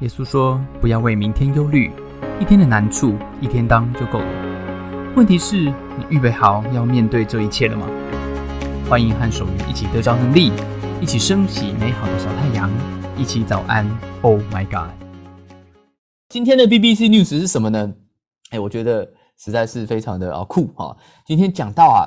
耶稣说：“不要为明天忧虑，一天的难处一天当就够了。问题是，你预备好要面对这一切了吗？”欢迎和守愚一起得着能力，一起升起美好的小太阳，一起早安。Oh my God！今天的 BBC News 是什么呢？哎，我觉得实在是非常的啊酷哈！今天讲到啊，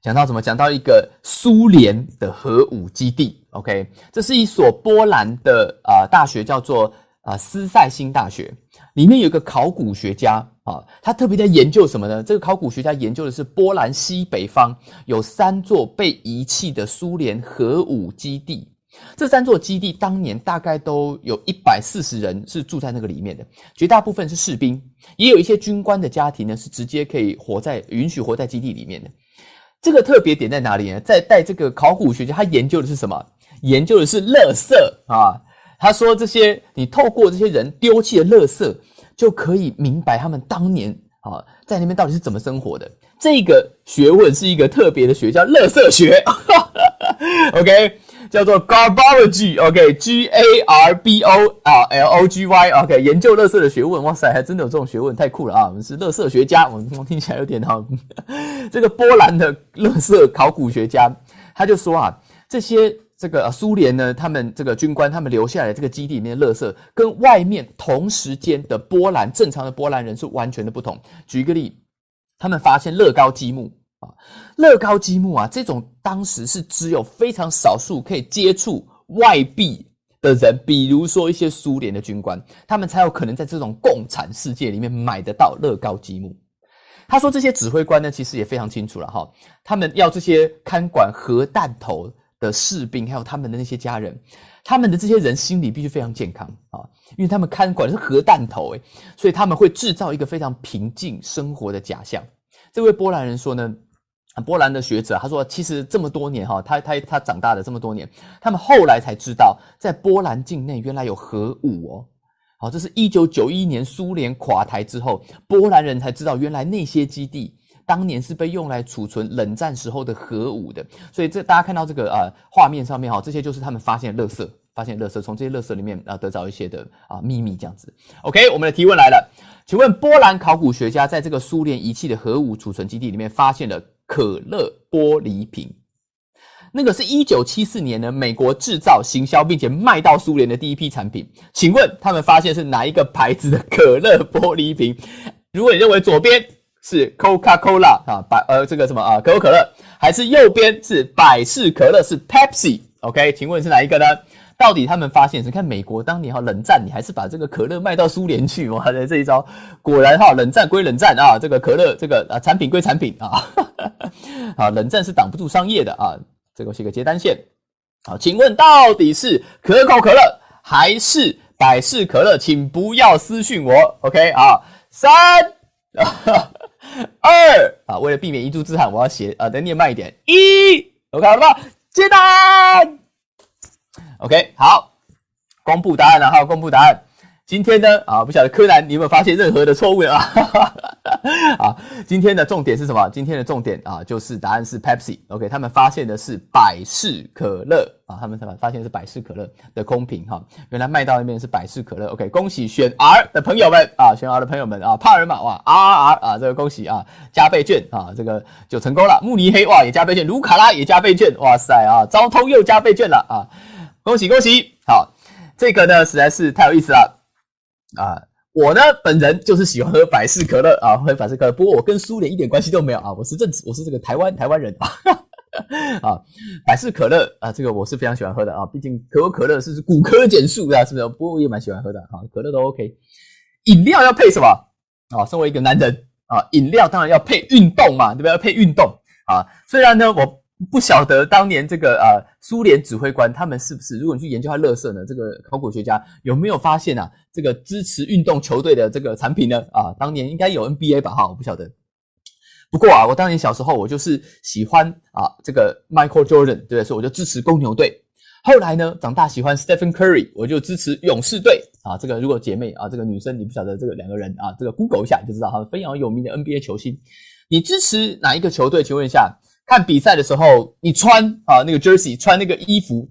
讲到什么？讲到一个苏联的核武基地。OK，这是一所波兰的啊大学，叫做。啊，斯塞辛大学里面有一个考古学家啊，他特别在研究什么呢？这个考古学家研究的是波兰西北方有三座被遗弃的苏联核武基地。这三座基地当年大概都有一百四十人是住在那个里面的，绝大部分是士兵，也有一些军官的家庭呢是直接可以活在允许活在基地里面的。这个特别点在哪里呢？在带这个考古学家他研究的是什么？研究的是垃圾啊。他说：“这些你透过这些人丢弃的垃圾，就可以明白他们当年啊在那边到底是怎么生活的。这个学问是一个特别的学，叫垃圾学。OK，叫做 Garbology。OK，G A R B O 啊 L O G Y。OK，研究垃圾的学问。哇塞，还真的有这种学问，太酷了啊！我们是垃圾学家，我们听起来有点哈。这个波兰的垃圾考古学家他就说啊，这些。”这个苏联呢，他们这个军官他们留下来这个基地里面的垃圾，跟外面同时间的波兰正常的波兰人是完全的不同。举一个例，他们发现乐高积木啊，乐高积木啊，这种当时是只有非常少数可以接触外币的人，比如说一些苏联的军官，他们才有可能在这种共产世界里面买得到乐高积木。他说，这些指挥官呢，其实也非常清楚了哈，他们要这些看管核弹头。的士兵，还有他们的那些家人，他们的这些人心理必须非常健康啊，因为他们看管的是核弹头，诶，所以他们会制造一个非常平静生活的假象。这位波兰人说呢，波兰的学者他说，其实这么多年哈，他他他长大的这么多年，他们后来才知道，在波兰境内原来有核武哦。好，这是一九九一年苏联垮台之后，波兰人才知道原来那些基地。当年是被用来储存冷战时候的核武的，所以这大家看到这个啊画面上面哈，这些就是他们发现的垃圾，发现垃圾，从这些垃圾里面啊得到一些的啊秘密这样子。OK，我们的提问来了，请问波兰考古学家在这个苏联遗弃的核武储存基地里面发现了可乐玻璃瓶，那个是一九七四年呢美国制造、行销并且卖到苏联的第一批产品，请问他们发现是哪一个牌子的可乐玻璃瓶？如果你认为左边。是 Coca Cola 啊，百呃这个什么啊可口可乐，还是右边是百事可乐是 Pepsi？OK，请问是哪一个呢？到底他们发现是看美国当年哈冷战，你还是把这个可乐卖到苏联去哇？这一招果然哈冷战归冷战啊，这个可乐这个啊产品归产品啊，啊冷战是挡不住商业的啊，这个是一个接单线。好，请问到底是可口可乐还是百事可乐？请不要私讯我，OK 啊，三。二啊，为了避免一柱之喊，我要写啊，再念慢一点。一，OK 好了吧？接单。OK，好，公布答案了哈，公布答案。今天呢，啊，不晓得柯南你有没有发现任何的错误啊？啊，今天的重点是什么？今天的重点啊，就是答案是 Pepsi。OK，他们发现的是百事可乐啊，他们什么发现是百事可乐的空瓶哈，原来卖到那边是百事可乐。OK，恭喜选 R 的朋友们啊，选 R 的朋友们啊，帕尔玛哇，R R R 啊，这个恭喜啊，加倍券啊，这个就成功了。慕尼黑哇也加倍券，卢卡拉也加倍券，哇塞啊，昭通又加倍券了啊，恭喜恭喜！好，这个呢实在是太有意思了。啊，我呢本人就是喜欢喝百事可乐啊，喝百事可乐。不过我跟苏联一点关系都没有啊，我是正，我是这个台湾台湾人啊。啊，百事可乐啊，这个我是非常喜欢喝的啊，毕竟可口可乐是骨科碱素啊，是不是？不过我也蛮喜欢喝的啊，可乐都 OK。饮料要配什么啊？身为一个男人啊，饮料当然要配运动嘛，对不对？要配运动啊。虽然呢，我。不晓得当年这个呃苏联指挥官他们是不是？如果你去研究他乐色呢，这个考古学家有没有发现啊？这个支持运动球队的这个产品呢？啊，当年应该有 NBA 吧？哈，我不晓得。不过啊，我当年小时候我就是喜欢啊这个 Michael Jordan，对，所以我就支持公牛队。后来呢，长大喜欢 Stephen Curry，我就支持勇士队。啊，这个如果姐妹啊，这个女生你不晓得这个两个人啊，这个 Google 一下就知道，哈，非常有名的 NBA 球星。你支持哪一个球队？请问一下。看比赛的时候，你穿啊那个 jersey，穿那个衣服，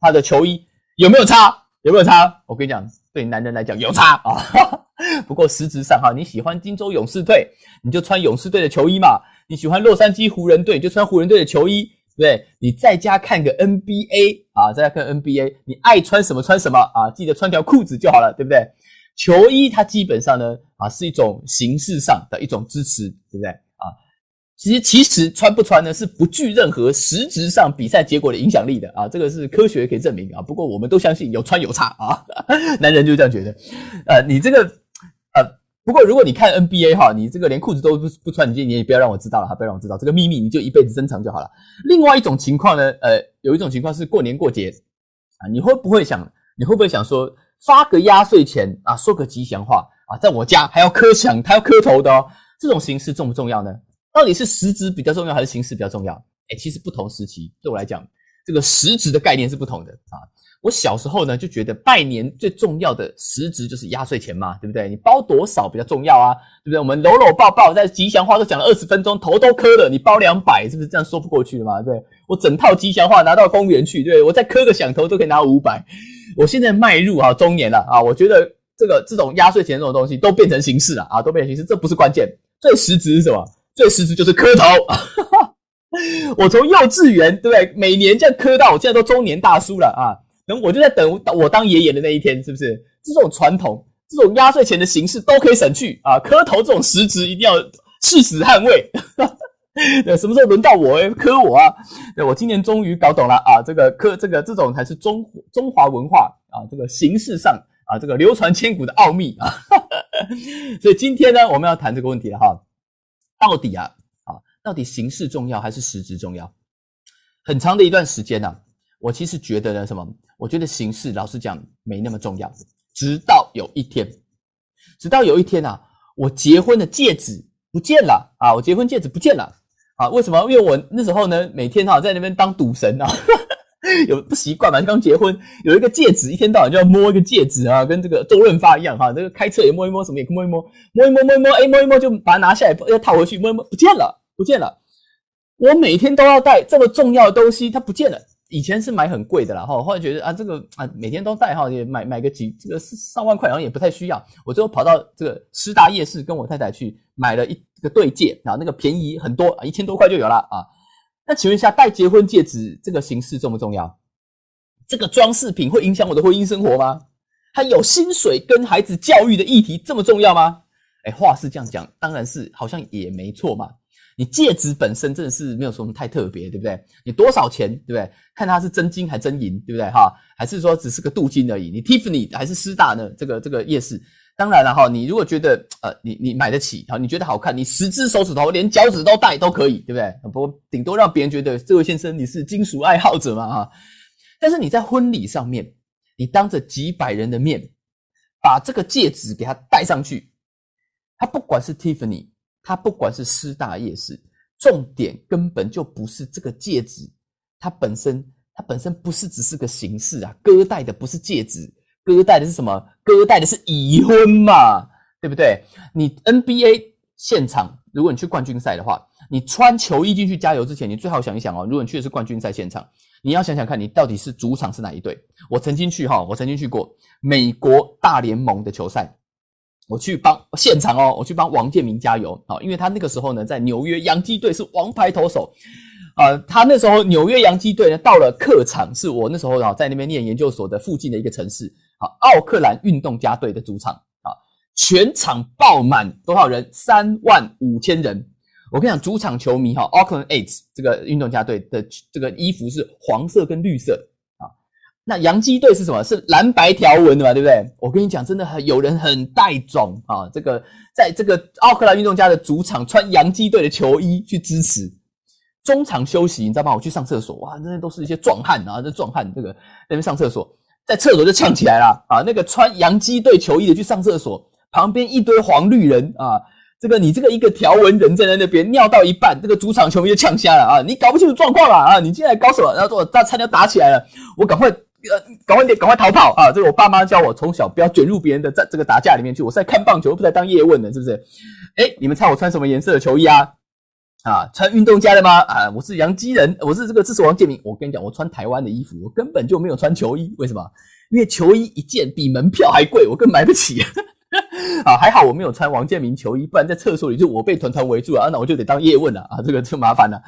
他的球衣有没有差？有没有差？我跟你讲，对男人来讲有差 啊。不过实质上哈，你喜欢金州勇士队，你就穿勇士队的球衣嘛；你喜欢洛杉矶湖人队，你就穿湖人队的球衣。对不对，你在家看个 NBA 啊，在家看 NBA，你爱穿什么穿什么啊，记得穿条裤子就好了，对不对？球衣它基本上呢啊是一种形式上的一种支持，对不对？其实其实穿不穿呢是不具任何实质上比赛结果的影响力的啊，这个是科学可以证明啊。不过我们都相信有穿有差啊，男人就这样觉得。呃，你这个呃。不过，如果你看 NBA 哈，你这个连裤子都不不穿，你你也不要让我知道了哈，不要让我知道这个秘密，你就一辈子珍藏就好了。另外一种情况呢，呃，有一种情况是过年过节啊，你会不会想，你会不会想说发个压岁钱啊，说个吉祥话啊，在我家还要磕响，还要磕头的哦，这种形式重不重要呢？到底是实质比较重要还是形式比较重要？哎，其实不同时期对我来讲，这个实质的概念是不同的啊。我小时候呢就觉得拜年最重要的实质就是压岁钱嘛，对不对？你包多少比较重要啊，对不对？我们搂搂抱抱，在吉祥话都讲了二十分钟，头都磕了，你包两百是不是这样说不过去的嘛？对我整套吉祥话拿到公园去，对我再磕个响头都可以拿五百。我现在迈入啊中年了啊，我觉得这个这种压岁钱这种东西都变成形式了啊，都变成形式，这不是关键，最实质是什么？最实质就是磕头。我从幼稚园对不对？每年这样磕到我现在都中年大叔了啊。等我就在等我当爷爷的那一天，是不是？这种传统，这种压岁钱的形式都可以省去啊！磕头这种实质一定要誓死捍卫。对，什么时候轮到我磕我啊？对我今年终于搞懂了啊！这个磕这个这种才是中中华文化啊！这个形式上啊，这个流传千古的奥秘啊！所以今天呢，我们要谈这个问题了哈。到底啊啊，到底形式重要还是实质重要？很长的一段时间呢。我其实觉得呢，什么？我觉得形式老实讲没那么重要。直到有一天，直到有一天啊，我结婚的戒指不见了啊！我结婚戒指不见了啊！为什么？因为我那时候呢，每天哈在那边当赌神啊，有不习惯嘛？刚结婚有一个戒指，一天到晚就要摸一个戒指啊，跟这个周润发一样哈。这个开车也摸一摸，什么也摸一摸，摸一摸摸一摸，哎，摸一摸就把它拿下来，要套回去，摸一摸不见了，不见了。我每天都要带这么重要的东西，它不见了。以前是买很贵的啦，哈，后来觉得啊，这个啊，每天都带哈，也买买个几这个上万块，好像也不太需要。我最后跑到这个师大夜市，跟我太太去买了一个对戒，然后那个便宜很多啊，一千多块就有了啊。那请问一下，戴结婚戒指这个形式重不重要？这个装饰品会影响我的婚姻生活吗？还有薪水跟孩子教育的议题这么重要吗？哎，话是这样讲，当然是好像也没错嘛。你戒指本身真的是没有什么太特别，对不对？你多少钱，对不对？看它是真金还真银，对不对？哈，还是说只是个镀金而已？你 Tiffany 还是师大呢？这个这个夜市，当然了哈，你如果觉得呃，你你买得起，好，你觉得好看，你十只手指头连脚趾都戴都可以，对不对？不过顶多让别人觉得这位先生你是金属爱好者嘛，哈。但是你在婚礼上面，你当着几百人的面把这个戒指给他戴上去，他不管是 Tiffany。他不管是师大夜市，重点根本就不是这个戒指，它本身它本身不是只是个形式啊，哥戴的不是戒指，哥带的是什么？哥带的是已婚嘛，对不对？你 NBA 现场，如果你去冠军赛的话，你穿球衣进去加油之前，你最好想一想哦，如果你去的是冠军赛现场，你要想想看你到底是主场是哪一队？我曾经去哈，我曾经去过美国大联盟的球赛。我去帮现场哦，我去帮王建民加油啊，因为他那个时候呢，在纽约洋基队是王牌投手啊。他那时候纽约洋基队呢，到了客场，是我那时候啊在那边念研究所的附近的一个城市啊，奥克兰运动家队的主场啊，全场爆满多少人？三万五千人。我跟你讲，主场球迷哈，Auckland A's 这个运动家队的这个衣服是黄色跟绿色啊。那洋基队是什么？是蓝白条纹的嘛，对不对？我跟你讲，真的很有人很带种啊！这个在这个奥克兰运动家的主场穿洋基队的球衣去支持，中场休息，你知道吗？我去上厕所，哇，那都是一些壮汉啊，这壮汉这个那边上厕所，在厕所就呛起来了啊！那个穿洋基队球衣的去上厕所，旁边一堆黄绿人啊，这个你这个一个条纹人站在那边尿到一半，这个主场球迷就呛瞎了啊！你搞不清楚状况了啊！你进来搞什么？然后说他差点打起来了，我赶快。呃，赶快点，赶快逃跑啊！这是我爸妈教我从小不要卷入别人的在这个打架里面去。我是在看棒球，不是在当叶问的，是不是？哎，你们猜我穿什么颜色的球衣啊？啊，穿运动家的吗？啊，我是杨基人，我是这个支持王建民。我跟你讲，我穿台湾的衣服，我根本就没有穿球衣。为什么？因为球衣一件比门票还贵，我更买不起。啊，还好我没有穿王建民球衣，不然在厕所里就我被团团围住了啊，那我就得当叶问了啊，这个就麻烦了。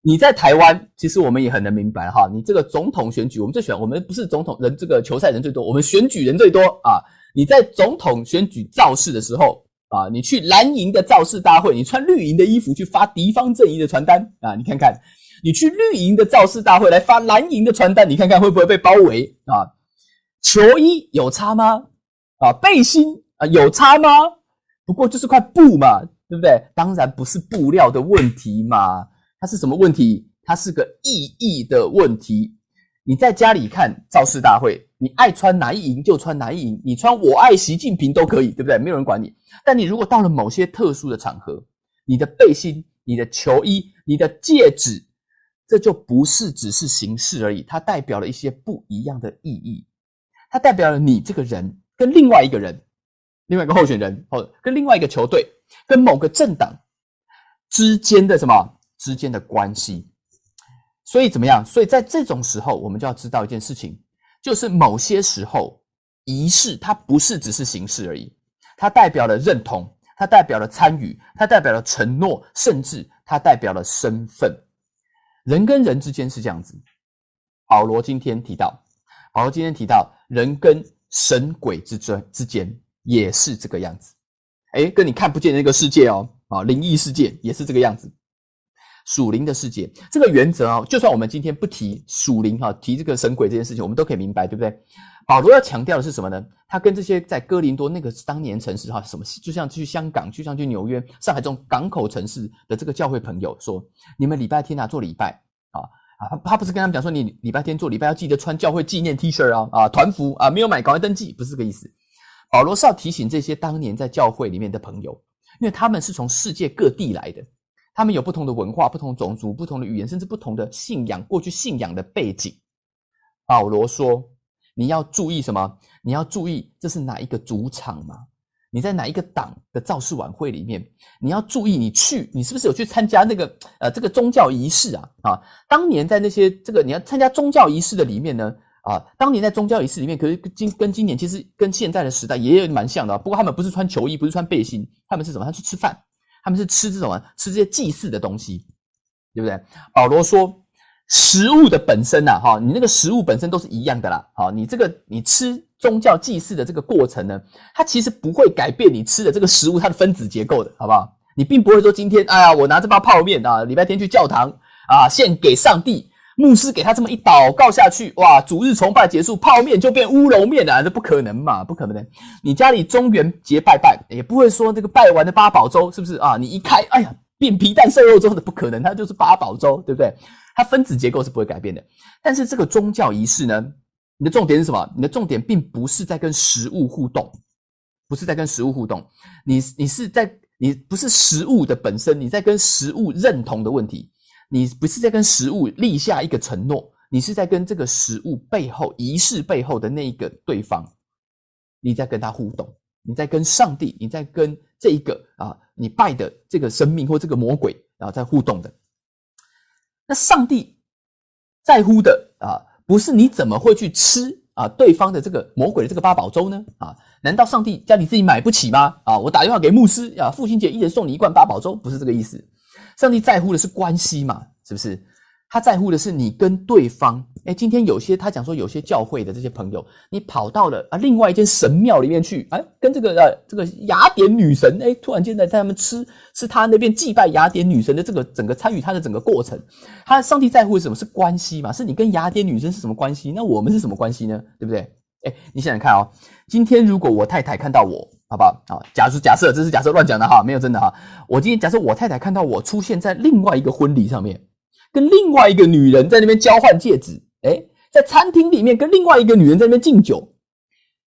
你在台湾，其实我们也很能明白哈，你这个总统选举，我们最喜欢，我们不是总统人，这个球赛人最多，我们选举人最多啊。你在总统选举造势的时候啊，你去蓝营的造势大会，你穿绿营的衣服去发敌方阵营的传单啊，你看看，你去绿营的造势大会来发蓝营的传单，你看看会不会被包围啊？球衣有差吗？啊，背心。啊，有差吗？不过就是块布嘛，对不对？当然不是布料的问题嘛，它是什么问题？它是个意义的问题。你在家里看造势大会，你爱穿哪一营就穿哪一营，你穿我爱习近平都可以，对不对？没有人管你。但你如果到了某些特殊的场合，你的背心、你的球衣、你的戒指，这就不是只是形式而已，它代表了一些不一样的意义。它代表了你这个人跟另外一个人。另外一个候选人，哦，跟另外一个球队，跟某个政党之间的什么之间的关系？所以怎么样？所以在这种时候，我们就要知道一件事情，就是某些时候仪式它不是只是形式而已，它代表了认同，它代表了参与，它代表了承诺，甚至它代表了身份。人跟人之间是这样子。保罗今天提到，保罗今天提到人跟神鬼之间之间。也是这个样子，哎，跟你看不见那个世界哦，啊，灵异世界也是这个样子，属灵的世界，这个原则啊，就算我们今天不提属灵哈，提这个神鬼这件事情，我们都可以明白，对不对？保罗要强调的是什么呢？他跟这些在哥林多那个当年城市哈，什么，就像去香港，就像去纽约、上海这种港口城市的这个教会朋友说，你们礼拜天啊做礼拜啊啊，他他不是跟他们讲说，你礼拜天做礼拜要记得穿教会纪念 T 恤啊啊团服啊，没有买赶快登记，不是这个意思。保罗是要提醒这些当年在教会里面的朋友，因为他们是从世界各地来的，他们有不同的文化、不同种族、不同的语言，甚至不同的信仰，过去信仰的背景。保罗说：“你要注意什么？你要注意这是哪一个主场吗？你在哪一个党的造势晚会里面？你要注意你去，你是不是有去参加那个呃这个宗教仪式啊？啊，当年在那些这个你要参加宗教仪式的里面呢？”啊，当年在宗教仪式里面，可是今跟今年其实跟现在的时代也有蛮像的。不过他们不是穿球衣，不是穿背心，他们是什么？他去吃饭，他们是吃这种啊，吃这些祭祀的东西，对不对？保罗说，食物的本身呐，哈，你那个食物本身都是一样的啦。好，你这个你吃宗教祭祀的这个过程呢，它其实不会改变你吃的这个食物它的分子结构的，好不好？你并不会说今天，哎呀，我拿这包泡面啊，礼拜天去教堂啊，献给上帝。牧师给他这么一祷告下去，哇！主日崇拜结束，泡面就变乌龙面了，这不可能嘛？不可能！你家里中元节拜拜，也不会说这个拜完的八宝粥是不是啊？你一开，哎呀，变皮蛋瘦肉粥的，不可能，它就是八宝粥，对不对？它分子结构是不会改变的。但是这个宗教仪式呢，你的重点是什么？你的重点并不是在跟食物互动，不是在跟食物互动，你你是在你不是食物的本身，你在跟食物认同的问题。你不是在跟食物立下一个承诺，你是在跟这个食物背后仪式背后的那一个对方，你在跟他互动，你在跟上帝，你在跟这一个啊，你拜的这个生命或这个魔鬼啊，在互动的。那上帝在乎的啊，不是你怎么会去吃啊对方的这个魔鬼的这个八宝粥呢？啊，难道上帝叫你自己买不起吗？啊，我打电话给牧师啊，父亲节一人送你一罐八宝粥，不是这个意思。上帝在乎的是关系嘛？是不是？他在乎的是你跟对方。哎，今天有些他讲说，有些教会的这些朋友，你跑到了啊另外一间神庙里面去，哎，跟这个呃这个雅典女神，哎，突然间在在他们吃吃他那边祭拜雅典女神的这个整个参与他的整个过程。他上帝在乎的是什么？是关系嘛？是你跟雅典女神是什么关系？那我们是什么关系呢？对不对？哎，你想想看哦，今天如果我太太看到我。好不好？好，假设假设这是假设乱讲的哈，没有真的哈。我今天假设我太太看到我出现在另外一个婚礼上面，跟另外一个女人在那边交换戒指，哎，在餐厅里面跟另外一个女人在那边敬酒，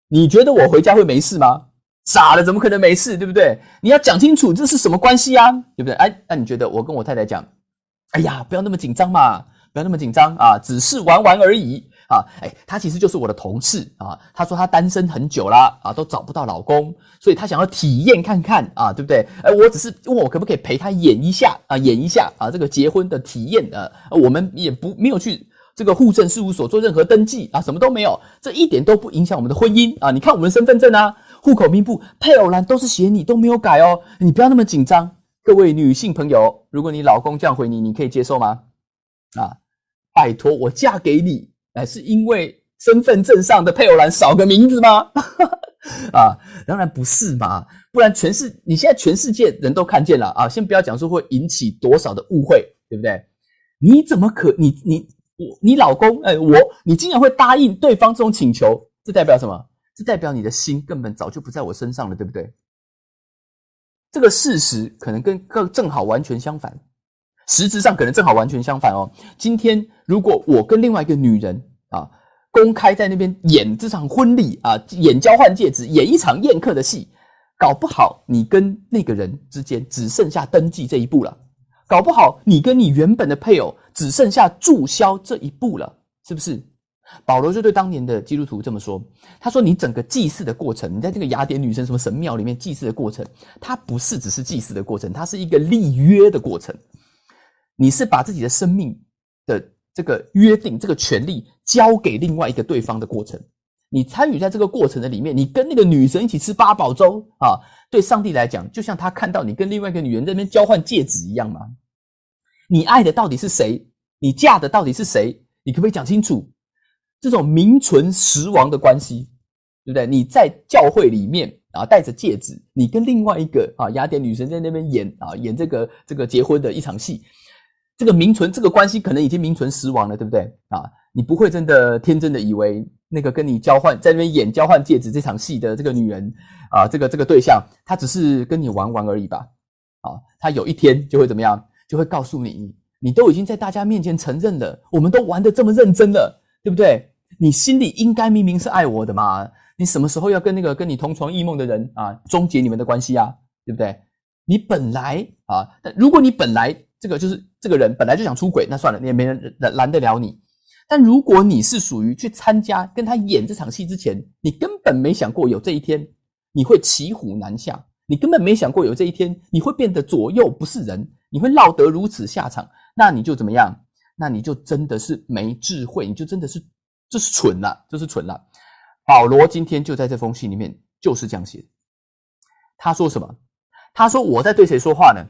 你觉得我回家会没事吗？傻了，怎么可能没事？对不对？你要讲清楚这是什么关系啊？对不对？哎，那你觉得我跟我太太讲，哎呀，不要那么紧张嘛，不要那么紧张啊，只是玩玩而已。啊，哎，他其实就是我的同事啊。他说他单身很久啦，啊，都找不到老公，所以他想要体验看看啊，对不对？哎，我只是问我可不可以陪他演一下啊，演一下啊，这个结婚的体验啊，我们也不没有去这个户政事务所做任何登记啊，什么都没有，这一点都不影响我们的婚姻啊。你看我们的身份证啊、户口名簿、配偶栏都是写你，都没有改哦。你不要那么紧张，各位女性朋友，如果你老公这样回你，你可以接受吗？啊，拜托，我嫁给你，哎，是因为身份证上的配偶栏少个名字吗？啊，当然不是嘛，不然全世你现在全世界人都看见了啊。先不要讲说会引起多少的误会，对不对？你怎么可你你我你老公哎我你竟然会答应对方这种请求？这代表什么？这代表你的心根本早就不在我身上了，对不对？这个事实可能跟更正好完全相反，实质上可能正好完全相反哦。今天如果我跟另外一个女人啊。公开在那边演这场婚礼啊，演交换戒指，演一场宴客的戏，搞不好你跟那个人之间只剩下登记这一步了，搞不好你跟你原本的配偶只剩下注销这一步了，是不是？保罗就对当年的基督徒这么说，他说：“你整个祭祀的过程，你在这个雅典女神什么神庙里面祭祀的过程，它不是只是祭祀的过程，它是一个立约的过程，你是把自己的生命的。”这个约定，这个权利交给另外一个对方的过程，你参与在这个过程的里面，你跟那个女神一起吃八宝粥啊，对上帝来讲，就像他看到你跟另外一个女人在那边交换戒指一样吗？你爱的到底是谁？你嫁的到底是谁？你可不可以讲清楚？这种名存实亡的关系，对不对？你在教会里面啊，戴着戒指，你跟另外一个啊雅典女神在那边演啊演这个这个结婚的一场戏。这个名存这个关系可能已经名存实亡了，对不对啊？你不会真的天真的以为那个跟你交换在那边演交换戒指这场戏的这个女人啊，这个这个对象，她只是跟你玩玩而已吧？啊，她有一天就会怎么样？就会告诉你，你都已经在大家面前承认了，我们都玩的这么认真了，对不对？你心里应该明明是爱我的嘛？你什么时候要跟那个跟你同床异梦的人啊终结你们的关系啊？对不对？你本来啊，如果你本来。这个就是这个人本来就想出轨，那算了，你也没人拦得了你。但如果你是属于去参加跟他演这场戏之前，你根本没想过有这一天，你会骑虎难下，你根本没想过有这一天，你会变得左右不是人，你会落得如此下场，那你就怎么样？那你就真的是没智慧，你就真的是这是蠢了，这是蠢了。保罗今天就在这封信里面就是这样写，他说什么？他说我在对谁说话呢？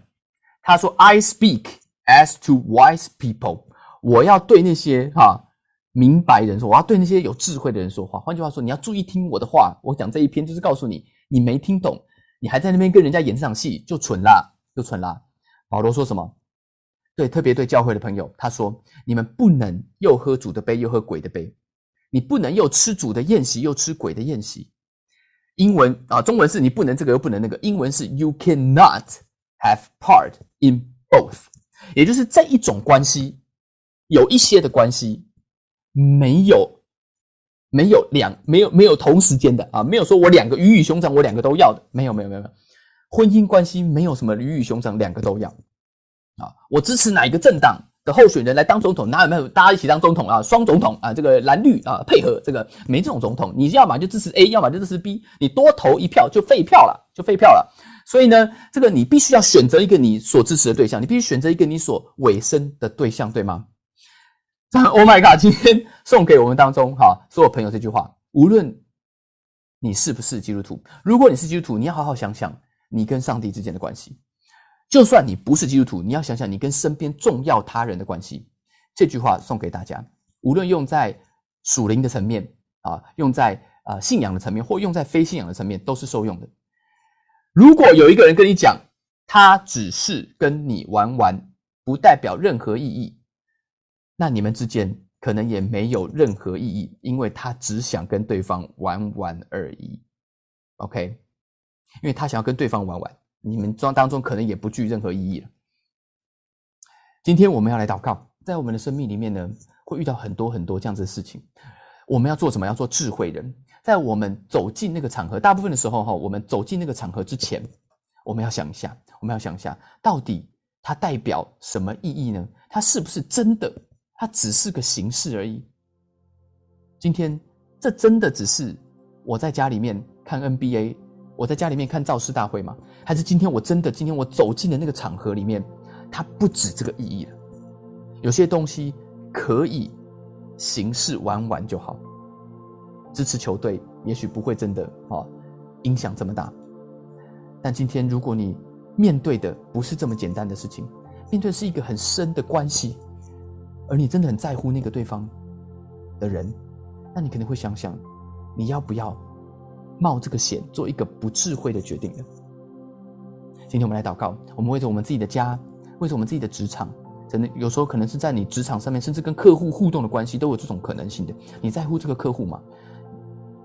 他说：“I speak as to wise people。我要对那些哈明白人说，我要对那些有智慧的人说话。换句话说，你要注意听我的话。我讲这一篇就是告诉你，你没听懂，你还在那边跟人家演这场戏，就蠢啦，就蠢啦。”保罗说什么？对，特别对教会的朋友，他说：“你们不能又喝主的杯，又喝鬼的杯。你不能又吃主的宴席，又吃鬼的宴席。”英文啊，中文是你不能这个又不能那个。英文是 “You cannot have part”。In both，也就是这一种关系，有一些的关系没有没有两没有没有同时间的啊，没有说我两个鱼与熊掌，我两个都要的，没有没有没有没有，婚姻关系没有什么鱼与熊掌两个都要啊，我支持哪一个政党的候选人来当总统，哪有没有大家一起当总统啊，双总统啊，这个蓝绿啊配合这个没这种总统，你要么就支持 A，要么就支持 B，你多投一票就废票了，就废票了。所以呢，这个你必须要选择一个你所支持的对象，你必须选择一个你所委身的对象，对吗？Oh my god！今天送给我们当中哈所有朋友这句话：无论你是不是基督徒，如果你是基督徒，你要好好想想你跟上帝之间的关系；就算你不是基督徒，你要想想你跟身边重要他人的关系。这句话送给大家，无论用在属灵的层面啊，用在啊信仰的层面，或用在非信仰的层面，都是受用的。如果有一个人跟你讲，他只是跟你玩玩，不代表任何意义，那你们之间可能也没有任何意义，因为他只想跟对方玩玩而已。OK，因为他想要跟对方玩玩，你们装当中可能也不具任何意义了。今天我们要来祷告，在我们的生命里面呢，会遇到很多很多这样子的事情，我们要做什么？要做智慧人。在我们走进那个场合，大部分的时候哈，我们走进那个场合之前，我们要想一下，我们要想一下，到底它代表什么意义呢？它是不是真的？它只是个形式而已。今天这真的只是我在家里面看 NBA，我在家里面看造势大会吗？还是今天我真的今天我走进的那个场合里面，它不止这个意义了？有些东西可以形式玩玩就好。支持球队也许不会真的啊影响这么大，但今天如果你面对的不是这么简单的事情，面对是一个很深的关系，而你真的很在乎那个对方的人，那你可能会想想，你要不要冒这个险，做一个不智慧的决定呢？今天我们来祷告，我们为着我们自己的家，为着我们自己的职场。真的，有时候可能是在你职场上面，甚至跟客户互动的关系，都有这种可能性的。你在乎这个客户吗？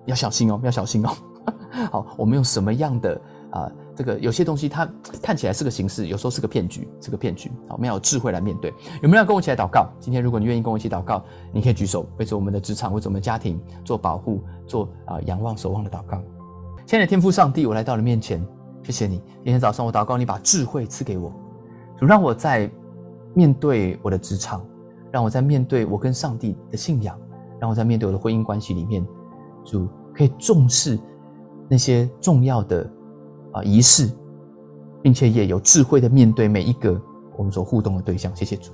要小心哦，要小心哦。好，我们用什么样的啊？这个有些东西它看起来是个形式，有时候是个骗局，是个骗局。好，我们要有智慧来面对。有没有人跟我一起来祷告？今天如果你愿意跟我一起祷告，你可以举手，为着我们的职场，为着我们家庭做保护，做啊仰望守望的祷告。亲爱的天父上帝，我来到了面前，谢谢你。今天早上我祷告，你把智慧赐给我，主让我在。面对我的职场，让我在面对我跟上帝的信仰，让我在面对我的婚姻关系里面，主可以重视那些重要的啊仪式，并且也有智慧的面对每一个我们所互动的对象。谢谢主，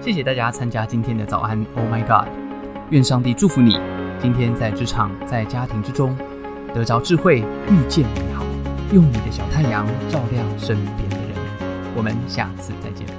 谢谢大家参加今天的早安。Oh my God！愿上帝祝福你，今天在职场、在家庭之中得着智慧，遇见美好。用你的小太阳照亮身边。我们下次再见。